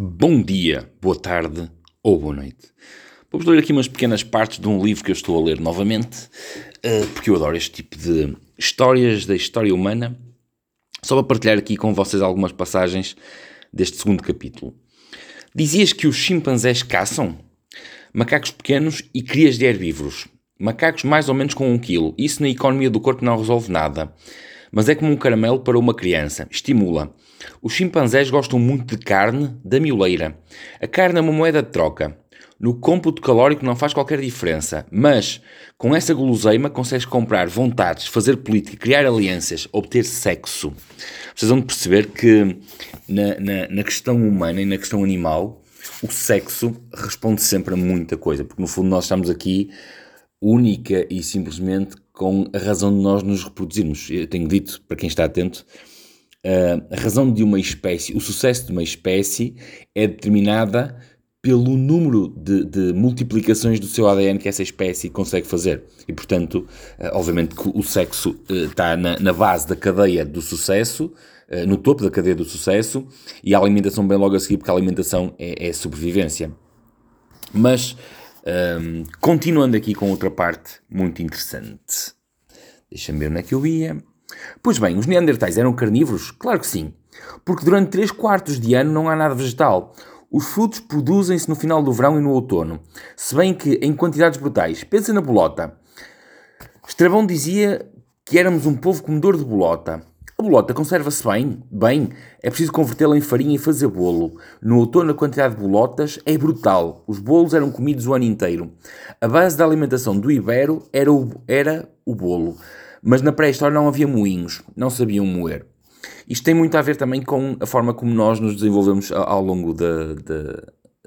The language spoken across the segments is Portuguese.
Bom dia, boa tarde ou boa noite. Vamos ler aqui umas pequenas partes de um livro que eu estou a ler novamente, eh, porque eu adoro este tipo de histórias da história humana. Só para partilhar aqui com vocês algumas passagens deste segundo capítulo. Dizias que os chimpanzés caçam? Macacos pequenos e crias de herbívoros. Macacos mais ou menos com um quilo. Isso na economia do corpo não resolve nada mas é como um caramelo para uma criança. Estimula. Os chimpanzés gostam muito de carne da mioleira. A carne é uma moeda de troca. No cômputo calórico não faz qualquer diferença, mas com essa guloseima consegues comprar vontades, fazer política, criar alianças, obter sexo. Vocês vão perceber que na, na, na questão humana e na questão animal, o sexo responde sempre a muita coisa, porque no fundo nós estamos aqui única e simplesmente com a razão de nós nos reproduzirmos. Eu tenho dito, para quem está atento, a razão de uma espécie, o sucesso de uma espécie é determinada pelo número de, de, multiplicações do seu ADN que essa espécie consegue fazer. E, portanto, obviamente que o sexo está na, na base da cadeia do sucesso, no topo da cadeia do sucesso, e a alimentação bem logo a seguir, porque a alimentação é, é sobrevivência. Mas um, continuando aqui com outra parte muito interessante. Deixa-me ver onde é que eu ia. Pois bem, os Neandertais eram carnívoros? Claro que sim. Porque durante 3 quartos de ano não há nada vegetal. Os frutos produzem-se no final do verão e no outono. Se bem que em quantidades brutais. Pensa na bolota. Estrabão dizia que éramos um povo comedor de bolota. A bolota conserva-se bem? Bem, é preciso convertê-la em farinha e fazer bolo. No outono a quantidade de bolotas é brutal. Os bolos eram comidos o ano inteiro. A base da alimentação do Ibero era o, era o bolo. Mas na pré-história não havia moinhos, não sabiam moer. Isto tem muito a ver também com a forma como nós nos desenvolvemos ao longo da, da,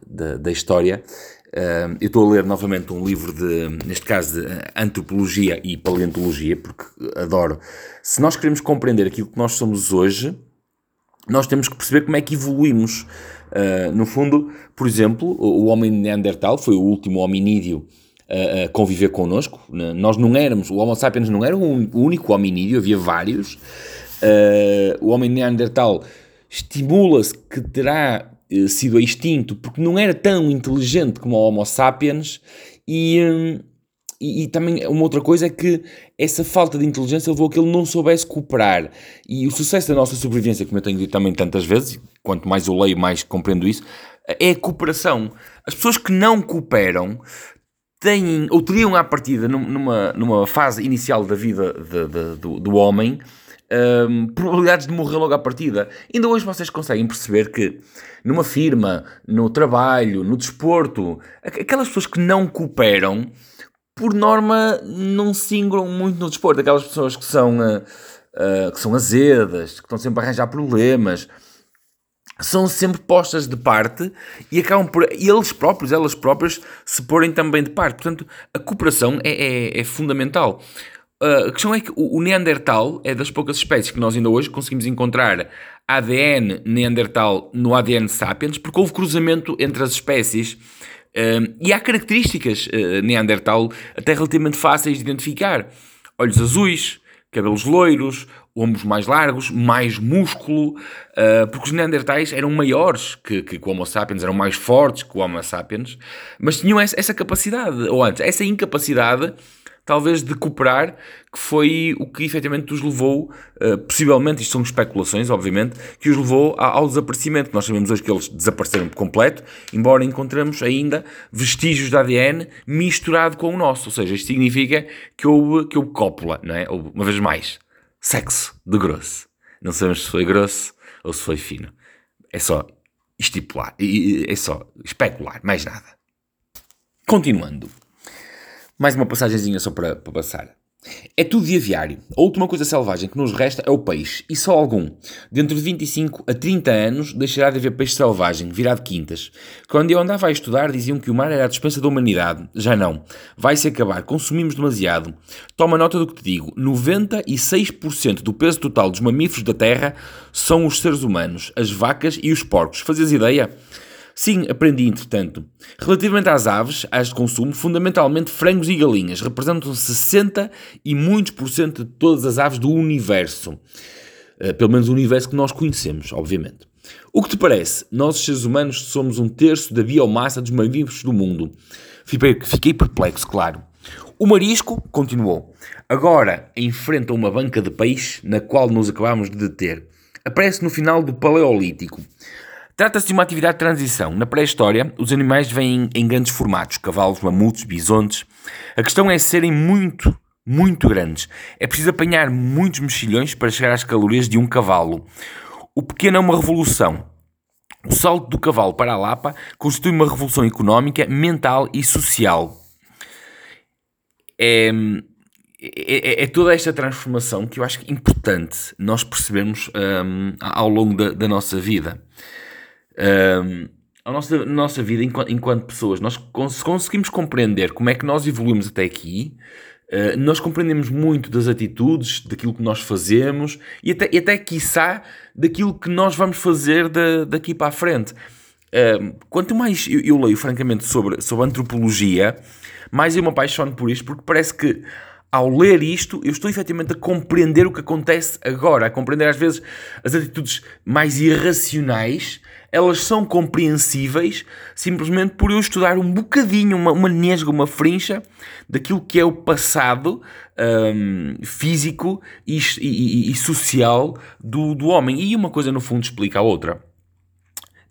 da, da história Uh, eu estou a ler novamente um livro de, neste caso, de antropologia e paleontologia, porque adoro. Se nós queremos compreender aquilo que nós somos hoje, nós temos que perceber como é que evoluímos. Uh, no fundo, por exemplo, o, homem Neandertal foi o último hominídeo a, conviver connosco. Nós não éramos, o Homo sapiens não era o único hominídeo, havia vários. Uh, o homem Neandertal estimula-se que terá eh, sido extinto porque não era tão inteligente como o Homo sapiens hum, e, e, também uma outra coisa é que essa falta de inteligência levou a que ele não soubesse cooperar. E o sucesso da nossa sobrevivência, como eu tenho dito também tantas vezes, quanto mais eu leio, mais compreendo isso, é a cooperação. As pessoas que não cooperam têm, ou teriam à partida, numa, numa fase inicial da vida de, de, do, do homem, um, probabilidades de morrer logo à partida. Ainda hoje vocês conseguem perceber que numa firma, no trabalho, no desporto, aquelas pessoas que não cooperam, por norma, não se ingram muito no desporto. Aquelas pessoas que são, uh, uh, que são azedas, que estão sempre a arranjar problemas, são sempre postas de parte e acabam por eles próprios, elas próprias, se porem também de parte. Portanto, a cooperação é, é, é fundamental. Uh, a questão é que o, Neandertal é das poucas espécies que nós ainda hoje conseguimos encontrar ADN Neandertal no ADN Sapiens, porque houve cruzamento entre as espécies. Uh, e há características uh, Neandertal até relativamente fáceis de identificar. Olhos azuis, cabelos loiros, ombros mais largos, mais músculo, porque os Neandertais eram maiores que, que, que, o Homo sapiens, eram mais fortes que o Homo sapiens, mas tinham essa, essa capacidade, ou antes, essa incapacidade talvez de cooperar, que foi o que efetivamente os levou, uh, possivelmente, isto são especulações, obviamente, que os levou ao desaparecimento. Nós sabemos hoje que eles desapareceram por completo, embora encontremos ainda vestígios de ADN misturado com o nosso. Ou seja, isto significa que houve, que houve cópula, não é? Houve, uma vez mais, sexo de grosso. Não sabemos se foi grosso ou se foi fino. É só estipular, é só especular, mais nada. Continuando. Mais uma passagenzinha só para, para passar. É tudo de aviário. A última coisa selvagem que nos resta é o peixe, e só algum. Dentro de 25 a 30 anos deixará de haver peixe selvagem, virado quintas. Quando eu andava a estudar diziam que o mar era a dispensa da humanidade. Já não. Vai-se acabar. Consumimos demasiado. Toma nota do que te digo. 96% do peso total dos mamíferos da Terra são os seres humanos, as vacas e os porcos. Fazias ideia? Sim, aprendi entretanto. Relativamente às aves, às de consumo, fundamentalmente frangos e galinhas representam 60 e muitos por cento de todas as aves do universo. Uh, pelo menos o universo que nós conhecemos, obviamente. O que te parece? Nós, seres humanos, somos um terço da biomassa dos mamíferos do mundo. Fiquei perplexo, claro. O marisco continuou. Agora enfrenta uma banca de peixe na qual nos acabamos de deter. Aparece no final do Paleolítico. Trata-se de uma atividade de transição. Na pré-história, os animais vêm em grandes formatos: cavalos, mamutos, bisontes. A questão é serem muito, muito grandes. É preciso apanhar muitos mexilhões para chegar às calorias de um cavalo. O pequeno é uma revolução. O salto do cavalo para a Lapa constitui uma revolução económica, mental e social. É, é, é, toda esta transformação que eu acho é importante nós percebermos um, ao longo da, da nossa vida. Um, a nossa, nossa vida enquanto, enquanto pessoas, nós cons conseguimos compreender como é que nós evoluímos até aqui, uh, nós compreendemos muito das atitudes, daquilo que nós fazemos e até, e até quiçá, daquilo que nós vamos fazer da, daqui para a frente. Quanto mais eu, eu, leio, francamente, sobre, sobre antropologia, mais eu me apaixono por isto, porque parece que ao ler isto, eu estou efetivamente a compreender o que acontece agora, a compreender às vezes as atitudes mais irracionais, elas são compreensíveis simplesmente por eu estudar um bocadinho, uma, uma nesga, uma frincha daquilo que é o passado um, físico e, e, e, social do, do homem. E uma coisa, no fundo, explica a outra.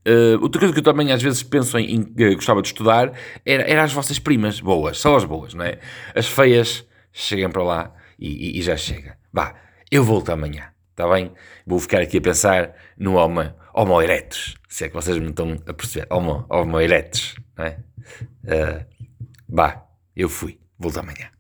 Uh, outra coisa que eu também às vezes penso em, em que gostava de estudar era, era as vossas primas boas, só as boas, não é? As feias cheguem para lá e, e, e já chega. Vá, eu volto amanhã, está bem? Vou ficar aqui a pensar no Homo, homo erectus, se é que vocês me estão a perceber. Homo, homo erectus, não é? Uh, vá, eu fui, volto amanhã.